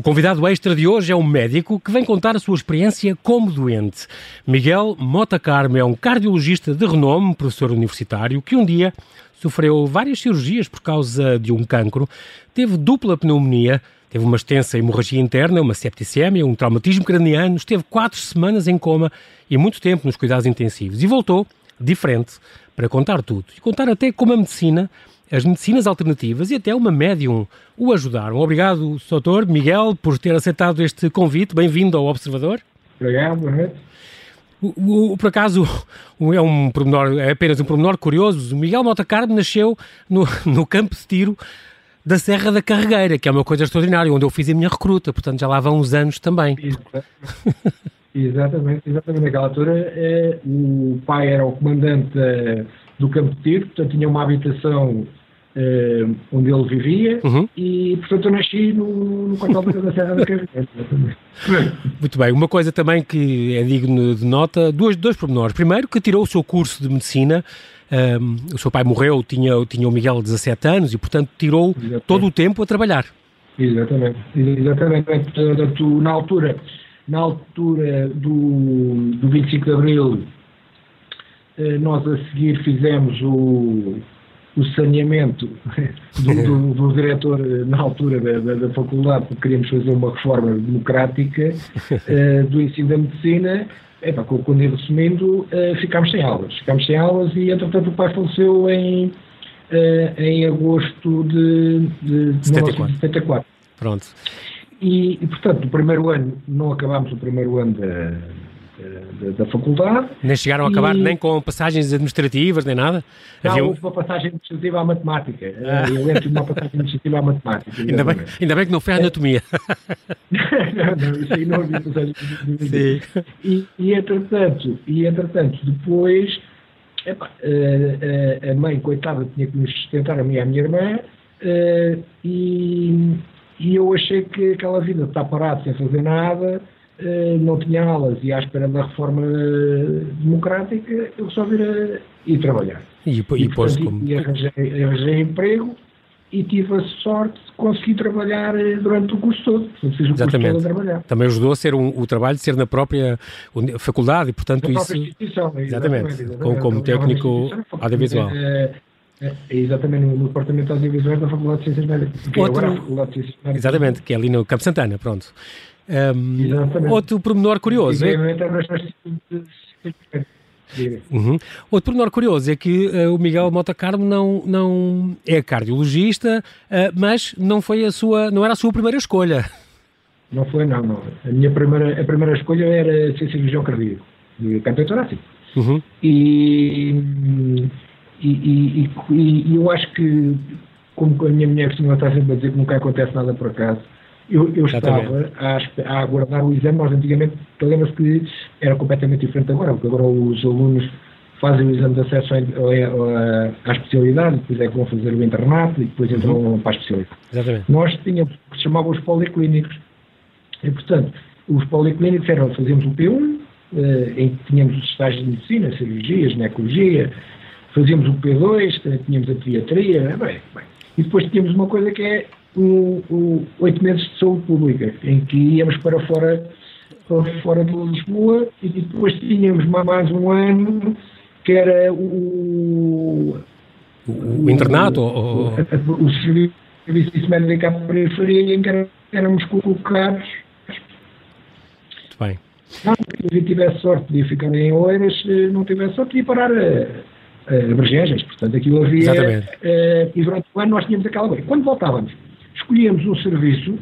O convidado extra de hoje é um médico que vem contar a sua experiência como doente. Miguel Mota Carmo é um cardiologista de renome, professor universitário, que um dia sofreu várias cirurgias por causa de um cancro, teve dupla pneumonia, teve uma extensa hemorragia interna, uma septicemia, um traumatismo craniano, esteve quatro semanas em coma e muito tempo nos cuidados intensivos e voltou, diferente, para contar tudo e contar até como a medicina as medicinas alternativas e até uma médium o ajudaram. Obrigado, Dr. Miguel, por ter aceitado este convite. Bem-vindo ao Observador. Obrigado, boa noite. O, o, por acaso, é, um pormenor, é apenas um pormenor curioso. O Miguel Mota Carmo nasceu no, no campo de tiro da Serra da Carregueira, que é uma coisa extraordinária, onde eu fiz a minha recruta, portanto já lá vão uns anos também. Exatamente, exatamente. Naquela altura, eh, o pai era o comandante eh, do campo de tiro, portanto tinha uma habitação uh, onde ele vivia uhum. e, portanto, eu nasci no, no quartel da Serra da Carreira. Muito bem. Uma coisa também que é digno de nota, dois, dois pormenores. Primeiro, que tirou o seu curso de medicina um, ehm, o seu pai morreu, tinha, tinha o Miguel 17 anos e, portanto, tirou Exatamente. todo o tempo a trabalhar. Exatamente. Exatamente. Portanto, na altura, na altura do, do 25 de Abril, eh, nós a seguir fizemos o, o saneamento do, do, do, diretor eh, na altura da, da, da, faculdade, porque queríamos fazer uma reforma democrática uh, do ensino da medicina. Epa, quando ir resumindo, uh, ficámos sem aulas. Ficámos sem aulas e, entretanto, o pai faleceu em, uh, em agosto de, de, de 1974. Pronto. E, e, portanto, no primeiro ano, não acabámos o primeiro ano da da, da, faculdade. Nem chegaram a acabar nem com passagens administrativas, nem nada? Não, Havia... houve uma passagem administrativa à matemática. Ah. Eu lembro de uma passagem administrativa à matemática. Ainda bem, ainda bem que não foi a anatomia. não, não, isso aí não havia passagem administrativa. E, e, entretanto, e, entretanto, depois, a, eh, eh, a, mãe, coitada, tinha que nos sustentar, a mim e a minha irmã, eh, e, e eu achei que aquela vida de estar parado sem fazer nada não tinha aulas e à espera da reforma eh, democrática, eu só vir ir trabalhar. E, e, e, portanto, como... e arranjei, arranjei, emprego e tive a sorte de conseguir trabalhar eh, durante o curso todo. Fiz o Exatamente. curso todo a trabalhar. Também ajudou a ser um, o trabalho de ser na própria faculdade e, portanto, na isso. Instituição, exatamente, exatamente, como, como técnico audiovisual. É, é, exatamente, no Departamento de Audiovisuais da Faculdade de Ciências Médicas. É Outro... Exatamente, que é ali no Campo Santana, pronto. Um, outro pormenor curioso. É... Uhum. Outro pormenor curioso é que uh, o Miguel Mota Carmo não, não é cardiologista, uh, mas não foi a sua, não era a sua primeira escolha. Não foi, não, não. A minha primeira, a primeira escolha era ser cirurgião cardíaco, de campo torácico. Uhum. E, e, e, e, eu acho que, como a minha mulher costuma estar sempre a dizer que nunca acontece nada por acaso, eu, eu estava a, a, aguardar o exame, nós antigamente, lembras que era completamente diferente agora, porque agora os alunos fazem o exame de acesso à, especialidade, depois é que vão fazer o internato e depois entram uhum. para a especialidade. Exatamente. Nós tínhamos o que se chamava os policlínicos. E, portanto, os policlínicos eram, fazíamos o P1, eh, em que tínhamos os estágios de medicina, cirurgia, ginecologia, fazíamos o P2, tínhamos a pediatria, bem, bem. e depois tínhamos uma coisa que é oito meses de saúde pública, em que íamos para fora, para fora de Lisboa e depois tínhamos mais um ano que era o. O, o internato? O, o, o serviço médico à periferia em que éramos colocados. Muito bem. Não, se tivesse sorte de ficar em Oeiras, não tivesse sorte de ir parar a, a Bergenjas. Portanto, aquilo havia. Exatamente. Uh, e durante o ano nós tínhamos aquela coisa. Quando voltávamos, escolhemos um serviço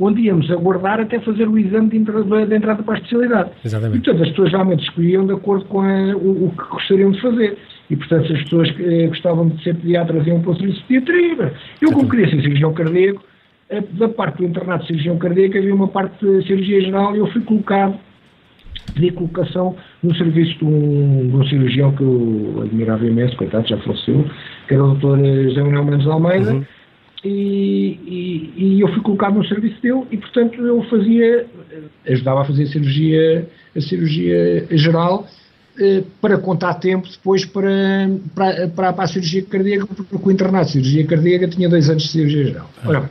onde íamos aguardar até fazer o exame de entrada, de entrada para a especialidade. Exatamente. E, portanto, as pessoas realmente escolhiam de acordo com a, o, o, que gostariam de fazer. E, portanto, se as pessoas eh, gostavam de ser pediatras iam para o serviço de pediatria. Eu, como queria ser cirurgião cardíaco, eh, da parte do internato de cirurgião cardíaco havia uma parte de cirurgia geral e eu fui colocado, pedi colocação no serviço de um, de um cirurgião que eu admirava imenso, coitado, já faleceu, que era o Dr. José Manuel Mendes Almeida, uhum e, e, eu fui colocado no serviço dele e, portanto, eu fazia, ajudava a fazer a cirurgia, a cirurgia geral eh, para contar tempo depois para, para, para, a cirurgia cardíaca, porque o internato de cirurgia cardíaca tinha dois anos de cirurgia geral. Ora,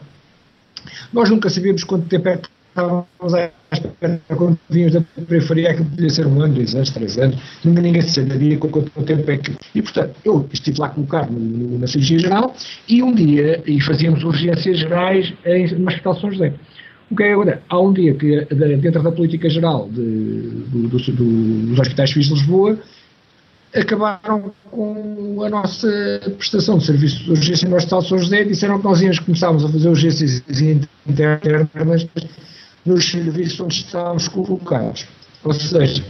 Nós nunca sabíamos quanto tempo é que estávamos espera quando vínhamos da periferia, que podia ser um ano, dois anos, três anos, nunca ninguém se sabia quanto tempo é que. E, portanto, eu estive lá colocado no, na cirurgia geral e um dia, e fazíamos urgências gerais em, no Hospital São José. O que é agora? Há um dia que, dentro da política geral de, do, do, do, dos hospitais civis de Lisboa, acabaram com a nossa prestação de serviço de urgência no Hospital São José e disseram que nós íamos começarmos a fazer urgências internas nos serviços onde estávamos colocados. Ou seja,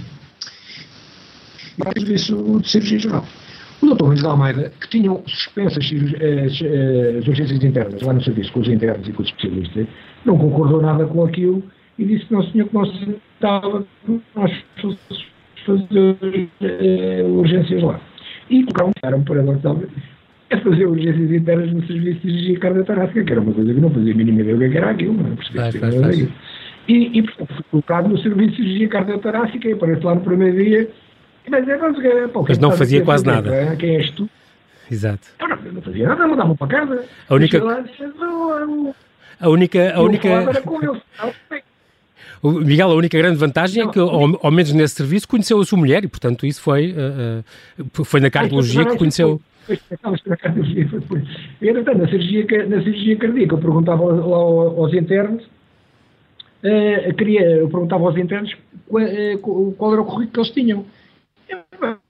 o serviço de cirurgia geral. O doutor Luís Almeida, que tinham suspensas as, as urgências internas lá no serviço com os internos e com os especialistas, não concordou nada com aquilo e disse que não, senhor, que nós estava nós fazer uh, urgências lá. E colocaram para Gonçalves a fazer urgências internas no serviço de cirurgia cardiotorácica, que era uma coisa que não fazia a mínima ideia do que era aquilo, não percebia que era aquilo. E, e, portanto, colocado no serviço de cirurgia cardiotorácica e aparece lá no primeiro dia. Mas, é, mas, pô, mas não fazia quase fazer, nada. É? Quem és tu? Exato. Eu não, não fazia nada, mandava para casa. A única... A única... A única... Miguel, a única grande vantagem é que, ao, ao, menos nesse serviço, conheceu a sua mulher e, portanto, isso foi, uh, foi na cardiologia que conheceu. Foi, Entretanto, na cirurgia, na cirurgia cardíaca, eu perguntava lá aos internos, uh, queria, eu perguntava aos internos qual, qual, era o currículo que eles tinham.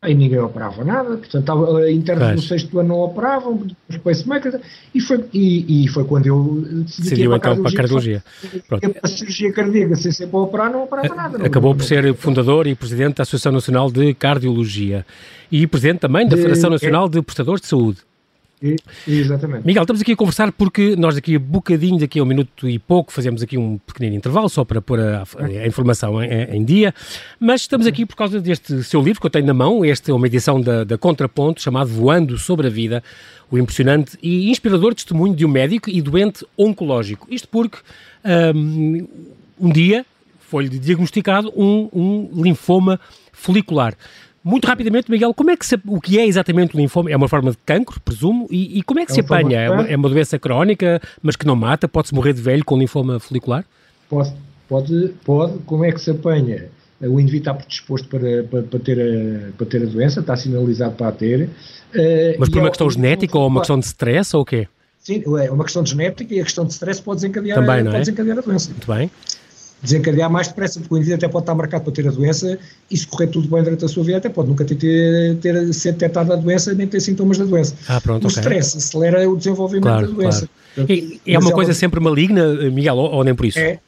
E ninguém operava nada, portanto, estava, internos no sexto ano não operavam, depois pacemakers, e foi, e, e foi quando eu decidi Decidiu então para a cardiologia. Para a cirurgia cardíaca, sem ser para operar, não operava nada. Não, Acabou por ser fundador e presidente da Associação Nacional de Cardiologia e presidente também da Federação Nacional de Prestadores de Saúde. Exatamente. Miguel, estamos aqui a conversar porque nós daqui a bocadinho, daqui a um minuto e pouco, fazemos aqui um pequenino intervalo só para pôr a, a informação em, em, dia, mas estamos aqui por causa deste seu livro que eu tenho na mão, esta é uma edição da, da Contraponto, chamado Voando sobre a Vida, o impressionante e inspirador testemunho de um médico e doente oncológico. Isto porque um, um dia foi-lhe diagnosticado um, um linfoma folicular. Muito rapidamente, Miguel, como é que se, o que é exatamente o linfoma? É uma forma de cancro, presumo, e, e como é que é se apanha? É uma, é uma, doença crónica, mas que não mata? Pode-se morrer de velho com linfoma folicular? Pode, pode, pode. Como é que se apanha? O indivíduo está predisposto para, para, para, ter a, para ter a doença, está sinalizado para a ter. Uh, mas por uma questão genética ou uma questão de stress ou o quê? Sim, é uma questão de genética e a questão de stress pode desencadear, Também, não é? pode desencadear a doença. Muito bem desencadear mais depressa, porque o indivíduo até pode estar marcado para ter a doença e se correr tudo bem durante a sua vida, até pode nunca ter, ter, ter ser detectada a doença nem ter sintomas da doença. Ah, pronto, o okay. stress acelera o desenvolvimento claro, da doença. Claro. E, é uma coisa sempre maligna, Miguel, ou, ou nem por isso? É,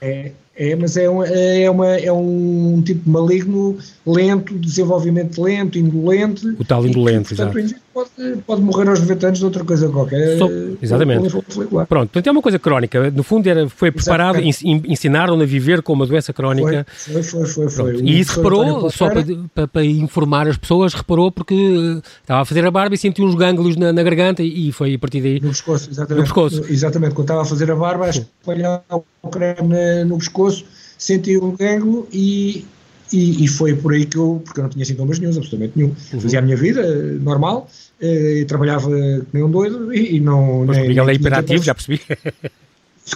é, é, mas é um, é, uma, é um tipo maligno, lento, desenvolvimento lento, indolente. O tal indolente, que, portanto, exato. Pode, pode morrer aos 90 anos de outra coisa qualquer. So, exatamente. Pronto, portanto é uma coisa crónica. No fundo era, foi preparado, ensinaram-no a viver com uma doença crónica. Foi, foi, foi. foi, E isso reparou, só para, para, informar as pessoas, reparou porque eh, estava a fazer a barba e sentiu uns gânglios na, na garganta e, foi a partir daí. No pescoço, exatamente. No pescoço. Exatamente, quando estava a fazer a barba, a espalhar o creme no pescoço, senti um gânglio e e, e, foi por aí que eu, porque eu não tinha sintomas nenhum, absolutamente nenhum. Uhum. Fazia a minha vida eh, normal, eh, trabalhava nem um doido e, e não. Mas nem, o Miguel é hiperativo, já percebi.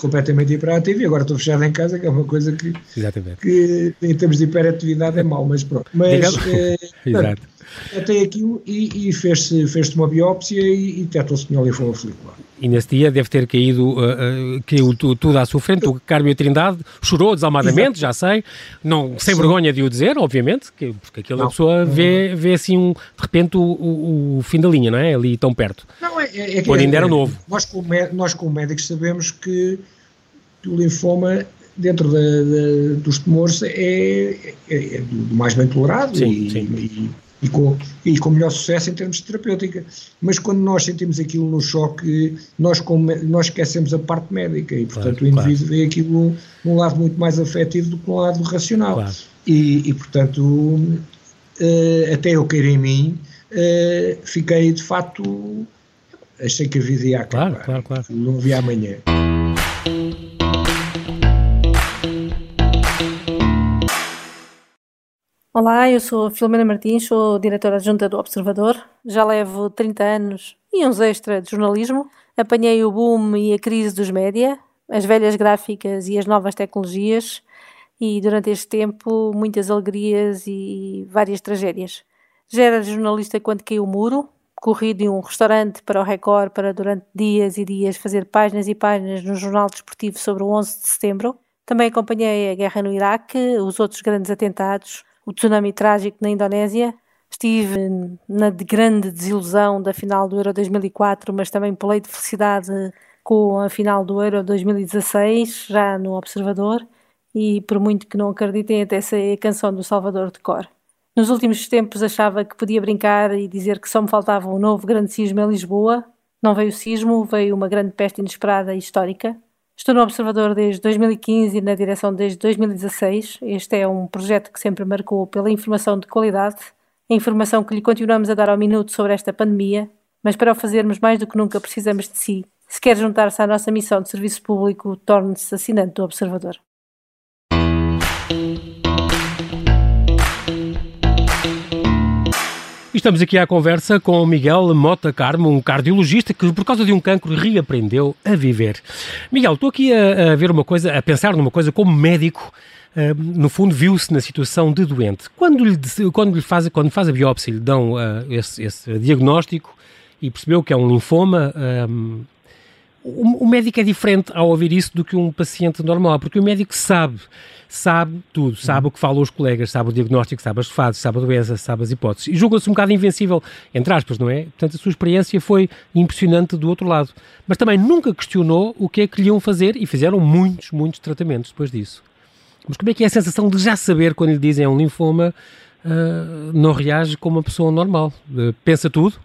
completamente hiperativo e agora estou fechado em casa, que é uma coisa que, Exatamente. que em termos de hiperatividade é mau, mas pronto. Mas eh, Exato. Tratei aquilo e, e fez-se fez uma biópsia e, e detectou-se linfoma folicular. E nesse dia deve ter caído, uh, uh, caiu tudo à sua frente, o Carmo Trindade chorou desalmadamente, Exato. já sei, não, sem Sim. vergonha de o dizer, obviamente, que, porque aquela não, pessoa vê, vê assim, um, de repente, o, o, o, fim da linha, não é? Ali tão perto. Não, é, é, é Quando ainda era novo. Nós como, nós, como médicos, sabemos que o linfoma dentro da, da, dos tumores é, é, é, do mais bem tolerado sim, e, sim. E, com, e com melhor sucesso em termos de terapêutica. Mas quando nós sentimos aquilo no choque, nós, nós esquecemos a parte médica e, portanto, claro, o indivíduo claro. vê aquilo num lado muito mais afetivo do que num lado racional. Claro. E, e, portanto, uh, até eu querer em mim, uh, fiquei de facto. Achei que a vida ia acabar. Claro, claro, claro. Não havia amanhã. Olá, eu sou Filomena Martins, sou diretora adjunta do Observador. Já levo 30 anos e uns extra de jornalismo. Apanhei o boom e a crise dos média, as velhas gráficas e as novas tecnologias, e durante este tempo muitas alegrias e várias tragédias. Já era jornalista quando caiu o muro, corri de um restaurante para o Record para durante dias e dias fazer páginas e páginas no jornal desportivo sobre o 11 de setembro. Também acompanhei a guerra no Iraque, os outros grandes atentados, o tsunami trágico na Indonésia. Estive na grande desilusão da final do Euro 2004, mas também pulei de felicidade com a final do Euro 2016, já no Observador, e por muito que não acreditem, até sei a canção do Salvador de cor. Nos últimos tempos achava que podia brincar e dizer que só me faltava um novo grande sismo em Lisboa. Não veio sismo, veio uma grande peste inesperada e histórica. Estou no Observador desde 2015 e na direção desde 2016. Este é um projeto que sempre marcou pela informação de qualidade, a informação que lhe continuamos a dar ao minuto sobre esta pandemia, mas para o fazermos mais do que nunca precisamos de si. Se quer juntar-se à nossa missão de serviço público, torne-se assinante do Observador. Estamos aqui à conversa com Miguel Mota Carmo, um cardiologista que, por causa de um cancro, reaprendeu a viver. Miguel, estou aqui a, a ver uma coisa, a pensar numa coisa como médico. Uh, no fundo, viu-se na situação de doente. Quando lhe, quando lhe faz, quando faz a biópsia, lhe dão uh, esse, esse, diagnóstico e percebeu que é um linfoma, um, o, o médico é diferente ao ouvir isso do que um paciente normal, porque o médico sabe sabe tudo, sabe o que falam os colegas, sabe o diagnóstico, sabe as fases, sabe a doença, sabe as hipóteses. E julga-se um bocado invencível, entre aspas, não é? Portanto, a sua experiência foi impressionante do outro lado. Mas também nunca questionou o que é que lhe iam fazer e fizeram muitos, muitos tratamentos depois disso. Mas como é que é a sensação de já saber quando lhe dizem é um linfoma, uh, não reage como uma pessoa normal? Uh, pensa tudo?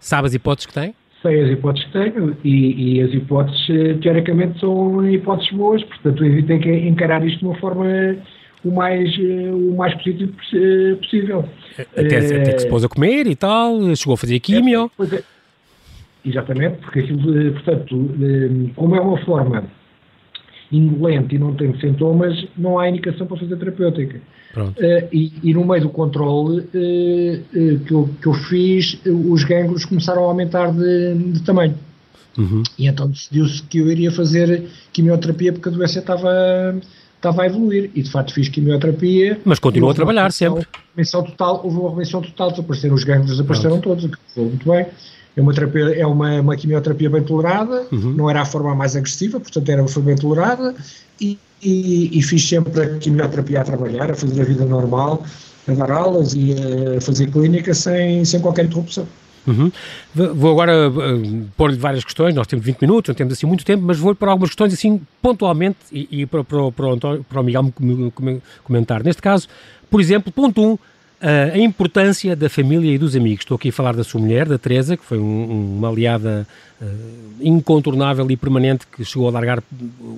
Sabe as hipóteses que tem? Sei as hipóteses que tenho e, e, as hipóteses, eh, teoricamente, são hipóteses boas, portanto, tem que encarar isto de uma forma o mais, eh, o mais positivo eh, possível. Até, é, até que se pôs a comer e tal, chegou a fazer químio. É, é, exatamente, porque aquilo, portanto, como é uma forma indolente e não tem sintomas, não há indicação para fazer terapêutica. Uh, e, e, no meio do controle uh, uh, que, eu, que eu fiz, os gânglios começaram a aumentar de, de tamanho. Uhum. E então decidiu-se que eu iria fazer quimioterapia porque a doença estava, estava a evoluir. E de facto fiz quimioterapia. Mas continuou a trabalhar sempre. Remissão total, houve uma remissão total, desapareceram os gânglios, desapareceram Pronto. todos, foi muito bem. É uma, terapia, é uma, uma quimioterapia bem tolerada, uhum. não era a forma mais agressiva, portanto era, foi bem tolerada, e, e, e, fiz sempre a quimioterapia a trabalhar, a fazer a vida normal, a dar aulas e a fazer clínica sem, sem qualquer interrupção. Uhum. Vou agora uh, pôr-lhe várias questões, nós temos 20 minutos, não temos assim muito tempo, mas vou para algumas questões assim pontualmente e, e para, para, para, o, para o Miguel comentar. Neste caso, por exemplo, ponto 1, um, a importância da família e dos amigos. Estou aqui a falar da sua mulher, da Teresa, que foi um, uma aliada uh, incontornável e permanente que chegou a largar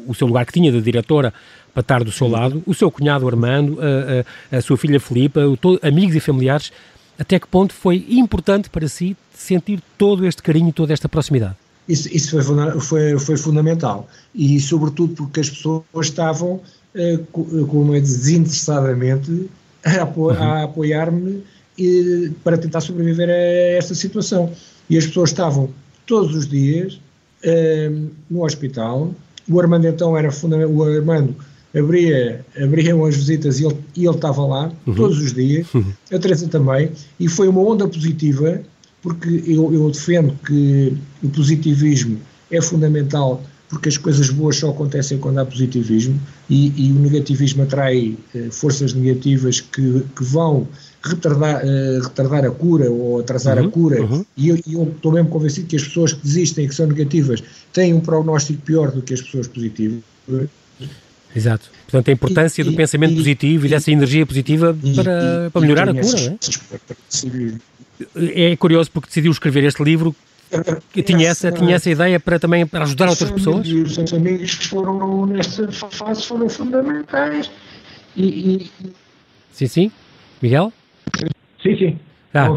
o seu lugar que tinha de diretora para estar do seu lado, o seu cunhado Armando, a, a, a sua filha Filipa, amigos e familiares. Até que ponto foi importante para si sentir todo este carinho, toda esta proximidade? Isso, isso foi, foi, foi, fundamental e, sobretudo, porque as pessoas estavam, uh, como é desinteressadamente, a, apo uhum. a apoiar-me para tentar sobreviver a esta situação. E as pessoas estavam todos os dias uh, no hospital. O Armando então era fundamental. O Armando abria, abriam as visitas e ele, e ele estava lá uhum. todos os dias. Uhum. A Teresa também. E foi uma onda positiva, porque eu, eu defendo que o positivismo é fundamental porque as coisas boas só acontecem quando há positivismo e, e o negativismo atrai eh, forças negativas que, que vão retardar, eh, retardar a cura ou atrasar uhum, a cura. Uhum. E eu, eu estou mesmo convencido que as pessoas que desistem e que são negativas têm um prognóstico pior do que as pessoas positivas. Exato. Portanto, a importância e, do e, pensamento positivo e, dessa energia positiva para, para melhorar a cura, não é? É curioso porque decidiu escrever este livro que tinha essa, tinha essa ideia para também para ajudar outras pessoas? Os seus amigos foram, nesta fase, foram fundamentais. E, e... Sim, sim. Miguel? Sim, sim. Ah,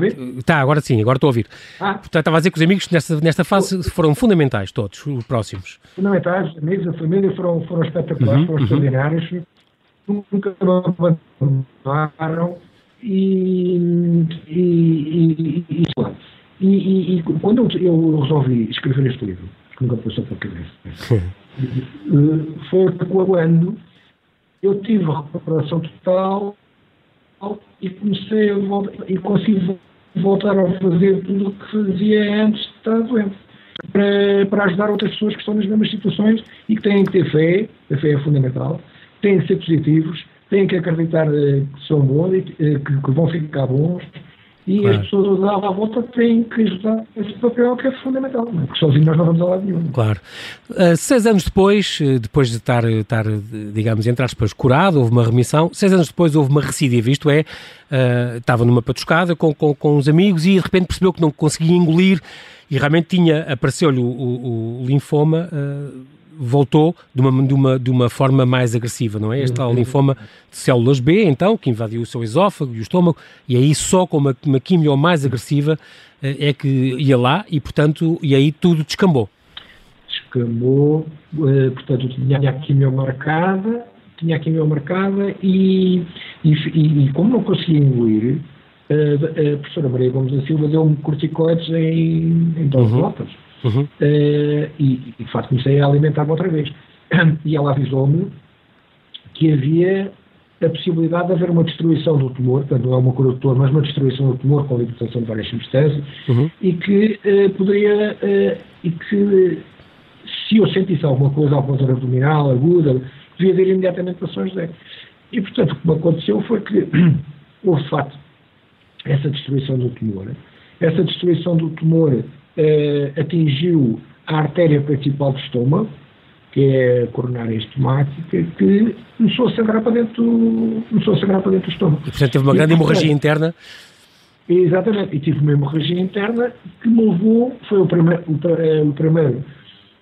tá, agora sim, agora estou a ouvir. Ah. Portanto, estava a dizer que os amigos nesta, nesta fase foram fundamentais, todos, os próximos. Fundamentais, amigos, a família foram, foram espetaculares, uhum, foram uhum. extraordinários, nunca me abandonaram e, e, e, e, e, e, e quando eu, eu, resolvi escrever este livro, que nunca passou pela cabeça, Foi quando eu tive a recuperação total e comecei a voltar, e consegui voltar a fazer tudo o que fazia antes de estar doente. Para, para ajudar outras pessoas que estão nas mesmas situações e que têm que ter fé, a fé é fundamental, têm que ser positivos, têm que acreditar eh, que são bons, e que, eh, que vão ficar bons, e claro. as pessoas à volta têm que ajudar esse papel que é fundamental, não é? porque sozinhos nós não vamos a lado nenhum. Claro. Uh, seis anos depois, depois de estar, estar, digamos, entre aspas, curado, houve uma remissão, seis anos depois houve uma recidiva, isto é, uh, estava numa patuscada com, com, com uns amigos e de repente percebeu que não conseguia engolir e realmente tinha, apareceu-lhe o, o, o linfoma... Uh, voltou de uma, de, uma, de uma forma mais agressiva, não é? Este tal linfoma de células B, então, que invadiu o seu esófago e o estômago, e aí só com uma, uma quimio mais agressiva eh, é que ia lá e, portanto, e aí tudo descambou. Descambou, eh, portanto, tinha a quimio marcada, tinha a quimio marcada e, e, e, como não conseguia engolir, eh, a, professora Maria Gomes da Silva deu-me corticoides em, em doses uhum. altas. Uhum. Uh, e, e, de facto, comecei a alimentar-me outra vez. E ela avisou-me que havia a possibilidade de haver uma destruição do tumor, portanto não é uma cura do tumor, mas uma destruição do tumor com libertação de várias substâncias, uhum. e que uh, poderia, uh, e que se eu sentisse alguma coisa, alguma dor abdominal aguda, devia ir imediatamente para São José. E, portanto, o que me aconteceu foi que houve, de facto, essa destruição do tumor. Essa destruição do tumor eh, atingiu a artéria principal do estômago, que é a coronária estomática, que começou a sangrar para dentro, começou a sangrar para dentro do estômago. E, portanto, teve uma grande e, hemorragia interna? Exatamente, e tive uma hemorragia interna que me levou, foi o primeiro, o, eh, o primeiro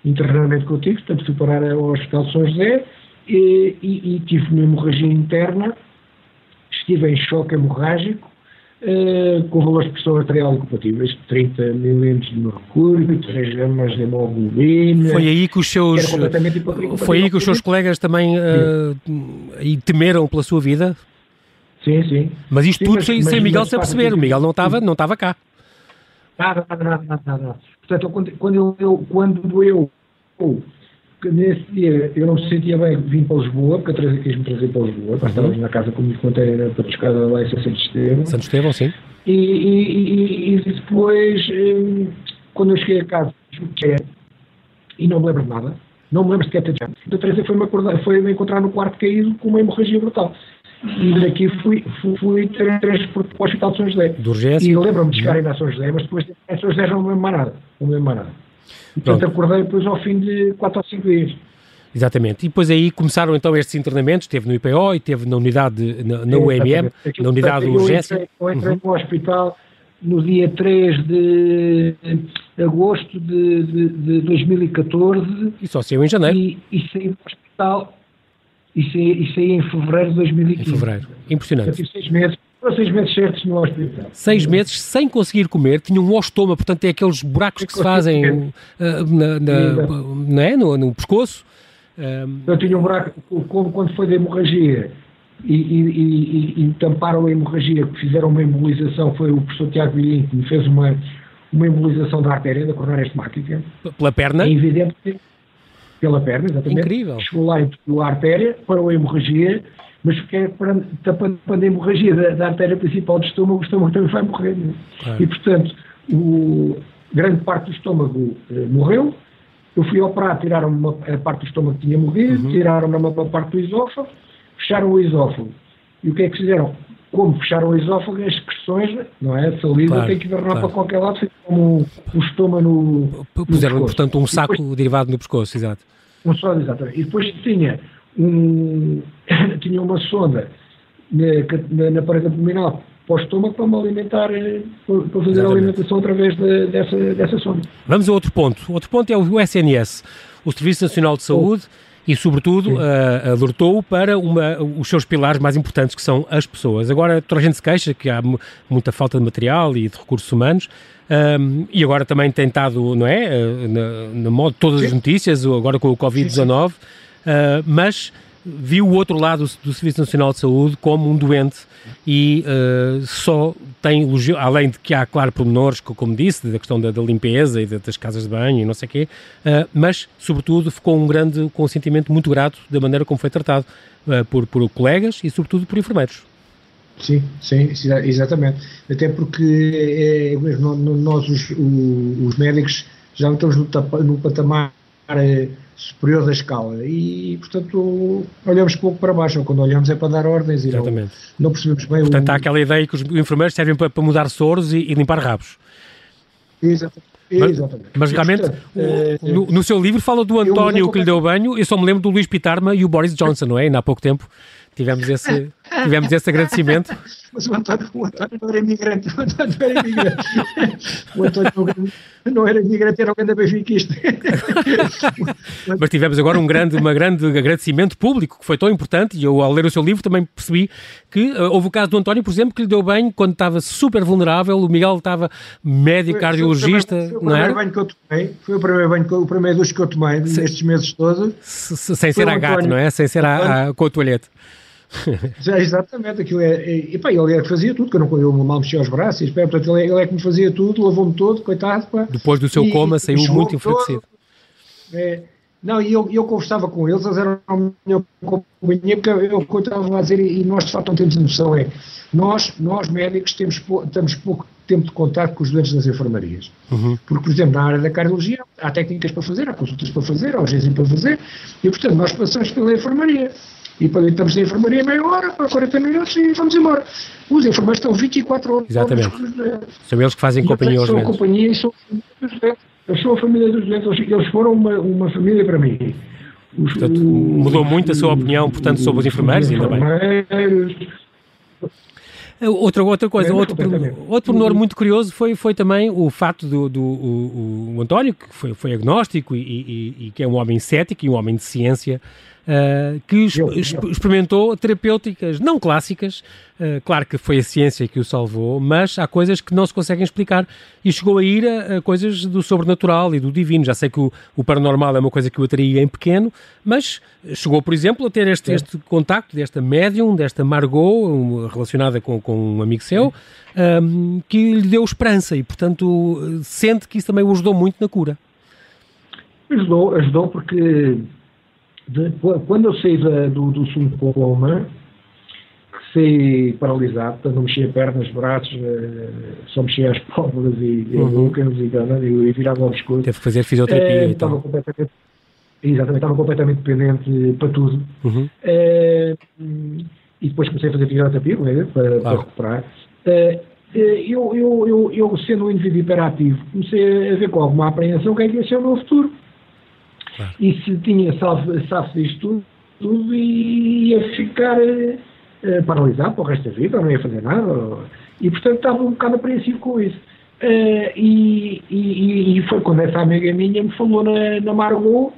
internamento que eu tive, portanto fui parar ao Hospital de São José e, e, e tive uma hemorragia interna, estive em choque hemorrágico, Uh, com valores de pressão arterial incompatíveis, 30 milímetros de mercúrio, 3 gramas de hemoglobina. Foi aí que os seus, foi aí que os seus colegas também uh, temeram pela sua vida? Sim, sim. Mas isto sim, tudo mas, sem, mas, sem Miguel se aperceber, o Miguel não estava, não estava cá. Nada, nada, nada, nada. Portanto, quando, quando eu, quando eu nesse dia eu não me sentia bem, vim para Lisboa, porque a Teresa quis me trazer para Lisboa, uhum. estávamos na casa como lhe contei, era para buscar lá em Santo Estevão. Santo Estevão, sim. E, e, e, depois, hum, quando eu cheguei a casa, e não me lembro de nada, não me lembro sequer de ter A Teresa foi-me acordar, foi-me encontrar no quarto caído com uma hemorragia brutal. E daqui fui, fui, fui transportado para o Hospital de São José. Urgência? E lembro-me de chegar ainda a São José, mas depois em São José não me lembro mais nada. Não me lembro mais nada. E, portanto, acordei depois ao fim de 4 ou 5 dias. Exatamente. E depois aí começaram então estes internamentos, teve no IPO e teve na unidade, na, na UMM, na unidade de urgência. Eu entrei, eu entrei uhum. no hospital no dia 3 de agosto de, de, de 2014. E só saiu em janeiro. E, e saí do hospital e saí, e saí em fevereiro de 2015. Em fevereiro. Impressionante. Eu tive seis meses seis meses certos no hospital. Seis meses sem conseguir comer, tinha um ostoma, portanto é aqueles buracos que se fazem uh, na, na, não é? no, no pescoço. Eu tinha um buraco, quando foi da hemorragia e, e, e, e, tamparam a hemorragia, que fizeram uma embolização, foi o professor Tiago Vilhinho que me fez uma, uma embolização da artéria, da coronária estomática. Pela perna? É evidente que pela perna, exatamente. Incrível. Chegou lá e a artéria, parou a hemorragia, mas porque tapando a hemorragia da, da, artéria principal do estômago, o estômago também vai morrer. Claro. E, portanto, o, grande parte do estômago eh, morreu. Eu fui operar, tiraram uma, a parte do estômago que tinha morrido, uhum. tiraram uma, uma parte do esófago, fecharam o esófago. E o que é que fizeram? Como fecharam o esófago, as secreções, não é? A saliva claro, tem que ir claro. para qualquer lado, fica como um estômago no. Puseram, portanto, um saco depois, derivado no pescoço, exato. Um só, exatamente. E depois tinha um, tinha uma sonda na, na, parede abdominal para o estômago para me alimentar, eh, para fazer Exatamente. a alimentação através de, dessa, dessa sonda. Vamos a outro ponto. Outro ponto é o SNS, o Serviço Nacional de Saúde, oh. E, sobretudo, uh, alertou para uma, os seus pilares mais importantes, que são as pessoas. Agora, toda a gente se queixa que há muita falta de material e de recursos humanos, um, ehm, e agora também tem estado, não é, na, na modo todas Sim. as notícias, agora com o Covid-19, uh, mas viu o outro lado do Serviço Nacional de Saúde como um doente e uh, só tem elogio, além de que há, claro, pormenores, como disse, da questão da, da limpeza e das casas de banho e não sei o quê, uh, mas, sobretudo, ficou um grande, com um sentimento muito grato da maneira como foi tratado uh, por, por colegas e, sobretudo, por enfermeiros. Sim, sim, exatamente. Até porque é, nós, os, os médicos, já não estamos no, no patamar superior da escala e, portanto, olhamos pouco para baixo, quando olhamos é para dar ordens e Exatamente. Não, não percebemos bem Portanto, o... há aquela ideia que os enfermeiros servem para, para mudar soros e, e limpar rabos. Exatamente. Mas, mas realmente, o, é, no, no, seu livro fala do António que lhe deu banho, eu só me lembro do Luís Pitarma e o Boris Johnson, não é? Ainda há pouco tempo tivemos esse, tivemos esse agradecimento. Mas o António, o António não era imigrante, o António não era imigrante. O António não era imigrante, era um grande benfiquista. Mas tivemos agora um grande, uma grande agradecimento público, que foi tão importante, e eu ao ler o seu livro também percebi que uh, houve o caso do António, por exemplo, que lhe deu bem quando estava super vulnerável, o Miguel estava médico, foi, cardiologista, foi o primeiro, não era? Banho que eu tomei, foi o primeiro banho, o primeiro ducho que eu tomei nestes meses todos. Se, sem ser a gato, não é? Sem ser a, a, com a toalhete. Já, exatamente, aquilo é, é, e pá, ele é que fazia tudo, que eu não eu mal mexia os braços, e, pá, portanto, ele, é, ele é que me fazia tudo, lavou-me todo, coitado. Pá, Depois do seu e, coma, saiu muito enfraquecido. É, não, e eu, eu conversava com eles, eles eram a minha companhia, porque eu, estava a dizer, e nós de facto não temos noção, é, nós, nós médicos temos, temos pouco tempo de contato com os doentes das enfermarias. Uhum. Porque, por exemplo, na área da cardiologia, há técnicas para fazer, há consultas para fazer, há urgência para fazer, e portanto nós passamos pela enfermaria e para estamos na enfermaria meia hora, para 40 minutos e vamos embora. Os enfermeiros estão 24 horas. Exatamente. São eles que fazem companhia aos doentes. companhia e sou, eu sou a família dos doentes, eles foram uma, uma família para mim. Os, portanto, mudou muito a sua opinião, portanto, sobre os enfermeiros, ainda bem. Outra, outra coisa, outro, outro pormenor muito curioso foi, foi também o fato do, do o, o António, que foi, foi agnóstico e, e, e, que é um homem cético e um homem de ciência, uh, que experimentou terapêuticas não clássicas. Uh, claro que foi a ciência que o salvou, mas há coisas que não se conseguem explicar e chegou a ir a, a coisas do sobrenatural e do divino. Já sei que o, o, paranormal é uma coisa que o atraía em pequeno, mas chegou, por exemplo, a ter este, este contacto desta médium, desta Margot, relacionada com, com um amigo seu, um, que lhe deu esperança e, portanto, sente que isso também o ajudou muito na cura. Ajudou, ajudou porque de, quando eu saí da, do, do coma, que saí paralisado, portanto não mexia pernas, braços, eh, só mexia as pálpebras e, uhum. e, e virava ao pescoço. Teve que fazer fisioterapia é, e tal. Completamente, exatamente, estava completamente dependente para tudo. Uhum. É, e depois comecei a fazer fisioterapia né, para, claro. para recuperar. É, eu, eu, eu, eu, sendo um indivíduo hiperativo, comecei a ver com alguma apreensão o que é que ia ser o meu futuro. Claro. E se tinha salvo isto tudo, tudo ia ficar uh, paralisado para o resto da vida, não ia fazer nada. E, portanto, estava um bocado apreensivo com isso. Uh, e, e, e, foi quando essa amiga minha me falou na, na Margot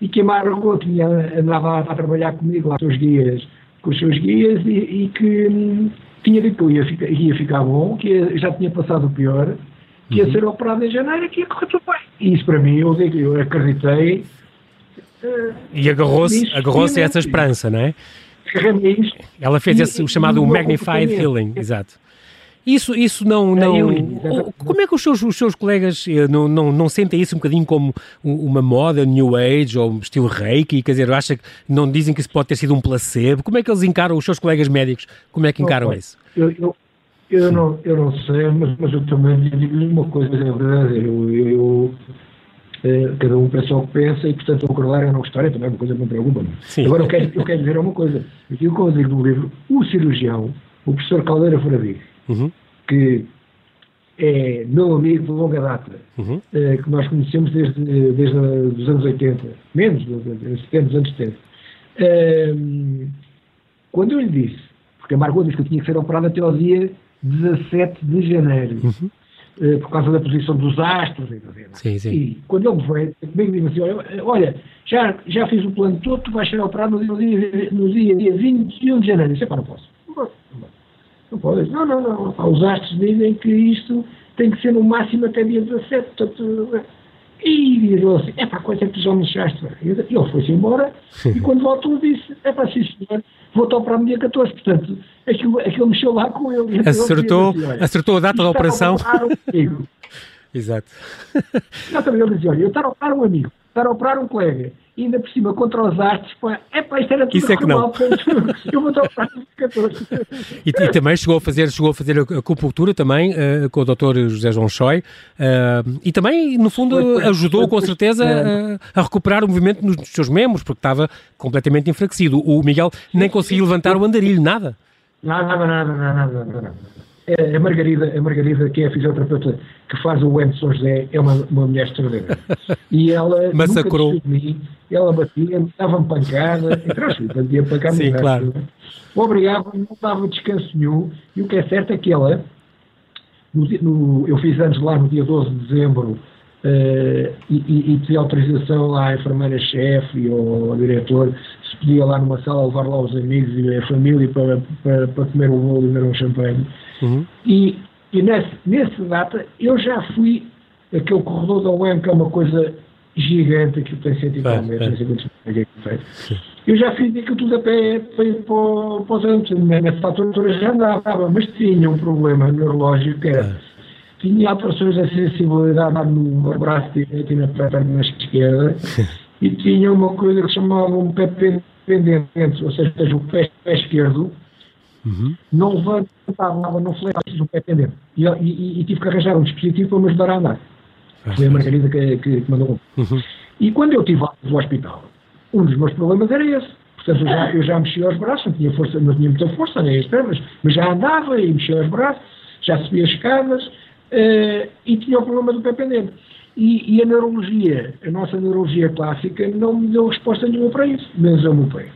e que a Margot tinha, andava a, trabalhar comigo lá com os guias, com os seus guias e, e que hum, tinha dito que ia ficar, ia ficar bom, que já tinha passado o pior que ia uhum. ser operado em janeiro e que ia correr tudo bem. E isso para mim, eu, digo, eu acreditei. Uh, e agarrou-se agarrou a essa esperança, não é? Ela fez e, esse, o chamado Magnified Healing, exato. Isso, isso não. É, não como é que os seus, os seus colegas eh, não, não, não sentem isso um bocadinho como uma moda, New Age ou estilo Reiki? Quer dizer, acha que não dizem que isso pode ter sido um placebo? Como é que eles encaram, os seus colegas médicos, como é que encaram oh, isso? Eu, eu, eu não, eu não sei, mas, mas eu também digo-lhe uma coisa, é verdade, eu, eu, eu é, cada um pensa o que pensa e, portanto, acordar ou não gostar é também uma coisa que me preocupa. Sim. Agora, eu quero, eu quero dizer uma coisa. Aquilo que eu digo no livro, o cirurgião, o professor Caldeira Furadigo, uhum. que é meu amigo de longa data, uhum. é, que nós conhecemos desde, desde os anos 80, menos, dos 70, anos 70. É, quando eu lhe disse, porque a Margot disse que eu tinha que ser operado até ao dia 17 de janeiro, uhum. uh, por causa da posição dos astros. Sim, sim. E quando ele veio, comigo disse assim: olha, olha, já, já fiz o plano todo, tu vais ser operado no dia, no dia, dia 21 de janeiro. Eu disse: não posso. Não posso. Não, posso. não, não, não. Os astros dizem que isto tem que ser no máximo até dia 17. Portanto, E ele assim, é para coisa que tu já me deixaste. Ele foi-se embora e quando voltou disse, é para sim senhor, vou para o dia 14. Portanto, aquilo, aquilo mexeu lá com ele. Acertou, assim, acertou a data da operação. Exato. Também ele dizia, olha, eu estar a operar um amigo, a operar um colega, e ainda por cima contra os artes, pá, é pá, isto era tudo Isso é que não. eu vou estar a operar 14. E, e, também chegou a fazer, chegou a fazer a acupuntura também uh, com o Dr. José João Choi uh, e também, no fundo, ajudou com certeza a, a, recuperar o movimento nos seus membros, porque estava completamente enfraquecido. O Miguel nem conseguia levantar o andarilho, nada. Nada, nada, nada, nada, nada. É, a Margarida, a Margarida, que é a fisioterapeuta que faz o São José, é uma, uma mulher extraordinária. E ela Massacrou. nunca de mim, ela batia-me, dava-me pancada, entre batia pancada Sim, claro. Obrigava-me, não dava descanso nenhum, e o que é certo é que ela, no, no, eu fiz anos lá no dia 12 de dezembro, Uh, e, e, e pedi autorização lá à enfermeira-chefe ao, ao, diretor se podia lá numa sala levar lá os amigos e a família para, para, para comer um bolo e beber um champanhe. Uhum. E, e nesse, nessa data eu já fui aquele corredor da UEM, que é uma coisa gigante, que tem 150 metros, é Eu já fiz aquilo tudo a pé para ir para, para os anos. Nessa altura já andava, mas tinha um problema neurológico que era tinha alterações da sensibilidade no braço direito e na perna esquerda e tinha uma coisa que se chamava um pé pendente, ou seja, o pé, pé esquerdo uhum. não levantava, não flexiva do pé pendente. E, e, e, tive que arranjar um dispositivo para me ajudar a andar. Ah, Foi a Margarida que, que, que mandou. Uhum. E quando eu estive no hospital, um dos meus problemas era esse. Portanto, eu já, eu já mexia os braços, não tinha, força, não tinha muita força, nem as pernas, mas já andava e mexia os braços, já subia as escadas, uh, e tinha o problema do pé pendente. E, e, a neurologia, a nossa neurologia clássica, não me deu resposta nenhuma para isso, benzeu-me o pé.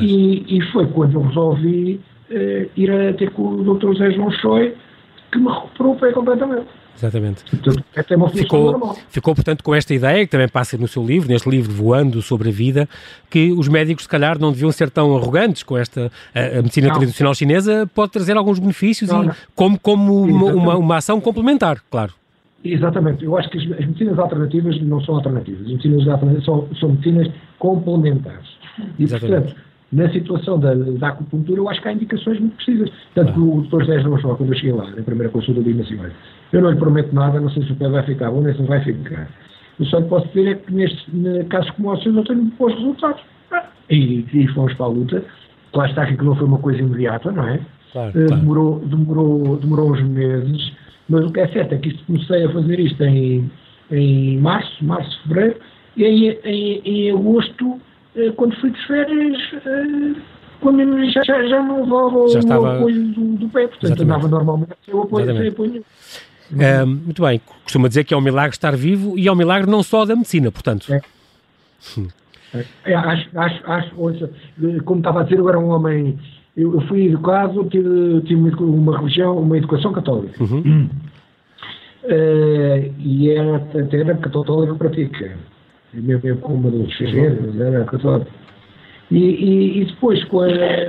E, e, foi quando eu resolvi uh, ir a ter com o Dr. José João Choi, que me recuperou o pé completamente. Exatamente. Então, ficou, ficou, portanto, com esta ideia, que também passa no seu livro, neste livro Voando sobre a Vida, que os médicos, se calhar, não deviam ser tão arrogantes com esta. A, a medicina não. tradicional chinesa pode trazer alguns benefícios não, e, não. como, como uma, uma, uma, ação complementar, claro. Exatamente. Eu acho que as, as, medicinas alternativas não são alternativas. As medicinas alternativas são, são medicinas complementares. E, Exatamente. portanto, na situação da, da acupuntura, eu acho que há indicações muito precisas. Tanto que o Dr. José não só, quando eu cheguei lá, na primeira consulta, disse assim: olha, eu não lhe prometo nada, não sei se o pé vai ficar bom, nem se não vai ficar. Eu só lhe posso dizer é que neste caso como o seu, eu tenho bons resultados. Ah, e, e fomos para a luta. Lá está que não foi uma coisa imediata, não é? Claro, uh, claro. Demorou, demorou, demorou uns meses, mas o que é certo é que isto, comecei a fazer isto em, em março, março, fevereiro, e em, em, em agosto eh, quando fui de férias, eh, quando já, já, já não levava já estava... o apoio do, do pé, portanto Exatamente. andava normalmente sem apoio, sem apoio uh, muito bem, costuma dizer que é um milagre estar vivo e é um milagre não só da medicina, portanto. É. É, é, acho, acho, acho ouça, como estava a dizer, eu era um homem, eu, eu fui educado, tive, tive uma religião, uma educação católica. Uhum. Uh, e era, era católica prática mesmo como dos filhos, era católico. E, e, e, depois, com a,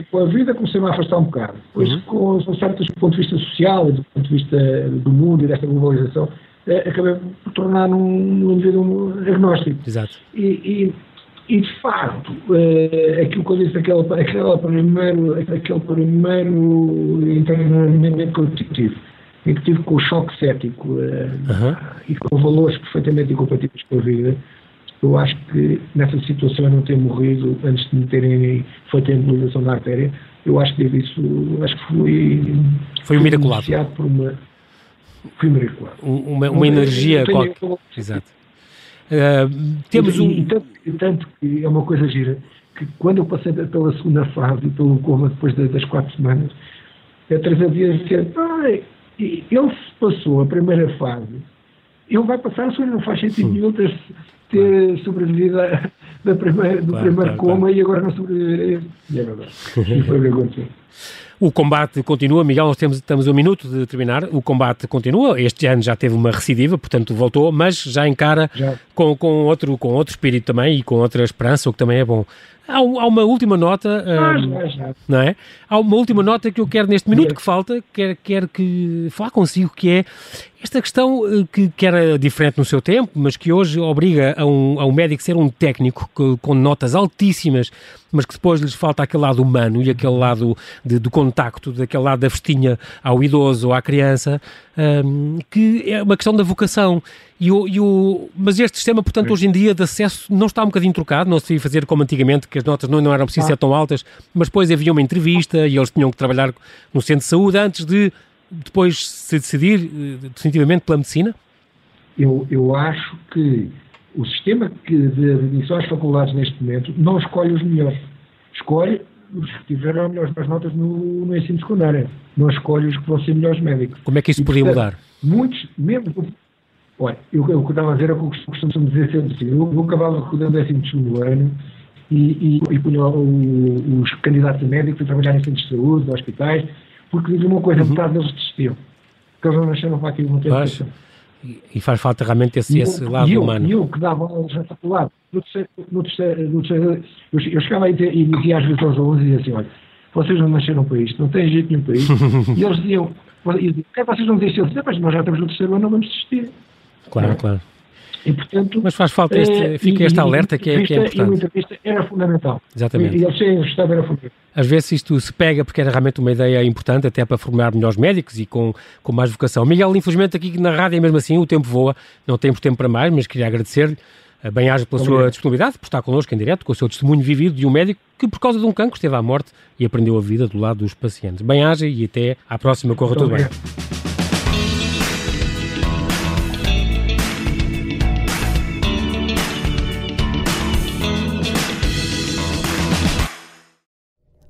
com a vida, comecei-me a afastar um bocado. Depois, uhum. com, certas, do ponto de vista social, do ponto de vista do mundo e desta globalização, eh, acabei por tornar um, um indivíduo agnóstico. Exato. E, e, e de facto, eh, aquilo que eu disse, aquele, aquele primeiro, aquele primeiro entendimento que eu tive, em que tive com o choque cético uhum. e com valores perfeitamente incompatíveis com a vida, eu acho que nessa situação eu não ter morrido antes de me terem feito a embolização da artéria, eu acho que teve isso, acho que foi. Foi um miraculado. Por uma, foi miraculado. Uma, uma energia. Tenho, qual... Exato. Uh, temos um. E, tanto, tanto, que é uma coisa gira, que quando eu passei pela segunda fase, pelo coma depois das quatro semanas, a Teresa dizia assim: pai, ele se passou a primeira fase, ele vai passar a segunda, não faz sentido nenhum ter ter claro. sobrevivido a, da primeira, do claro, primeiro claro, coma e agora não sobreviver a esse. E é verdade. foi o que aconteceu. O combate continua, Miguel, nós temos, estamos a um minuto de terminar. O combate continua. Este ano já teve uma recidiva, portanto voltou, mas já encara já. Com, com, outro, com outro espírito também e com outra esperança, o que também é bom. Há, há uma última nota, um, não é? Há uma última nota que eu quero neste minuto que falta, quero, quero que falar consigo, que é esta questão eh, que, que, era diferente no seu tempo, mas que hoje obriga a um, a um médico ser um técnico que, com notas altíssimas, mas que depois lhes falta aquele lado humano e aquele lado de, do contacto, daquele lado da festinha ao idoso ou à criança, um, que é uma questão da vocação. E o, e o, mas este sistema, portanto, hoje em dia de acesso não está um bocadinho trocado, não se devia fazer como antigamente, que as notas não, não eram precisas ah. ser tão altas, mas depois havia uma entrevista e eles tinham que trabalhar no centro de saúde antes de depois se decidir eh, definitivamente pela medicina? Eu, eu acho que o sistema que de admissão às faculdades neste momento não escolhe os melhores. Escolhe os que tiveram melhores notas no, no ensino secundário. Não escolhe os que vão ser melhores médicos. Como é que isso e, podia portanto, mudar? Muitos, mesmo. Olha, eu, eu, o que estava a dizer é o que costumo dizer sempre assim. Eu, eu acabava o décimo segundo ano e, e, e punha os candidatos a médicos a trabalhar em centros de saúde, hospitais, porque diz uma coisa, uhum. metade deles desistiam. Porque eles não nasceram para aquilo, não tem e faz falta realmente esse, esse lado eu, humano. E eu que dava aulas na faculdade, no terceiro, no terceiro, no terceiro, eu, eu chegava e dizia às vezes aos alunos e dizia assim, olha, vocês não nasceram para isto, não têm jeito nenhum para isto. e eles diziam, e, é vocês não desistiram? Mas nós já estamos no terceiro ano, não vamos desistir. Claro, é? claro. E, portanto, Mas faz falta este, eh, fica este alerta que é, que é importante. E uma entrevista era fundamental. Exatamente. E eles serem gostado era fundamental. Às vezes isto se pega porque era realmente uma ideia importante até para formar melhores médicos e com, com mais vocação. Miguel, infelizmente aqui na rádio é mesmo assim, o tempo voa, não temos tempo para mais, mas queria agradecer-lhe eh, bem-aja pela Obrigado. sua disponibilidade, por estar connosco em direto, com o seu testemunho vivido de um médico que por causa de um cancro esteve à morte e aprendeu a vida do lado dos pacientes. Bem-aja e até à próxima, corra tudo bem.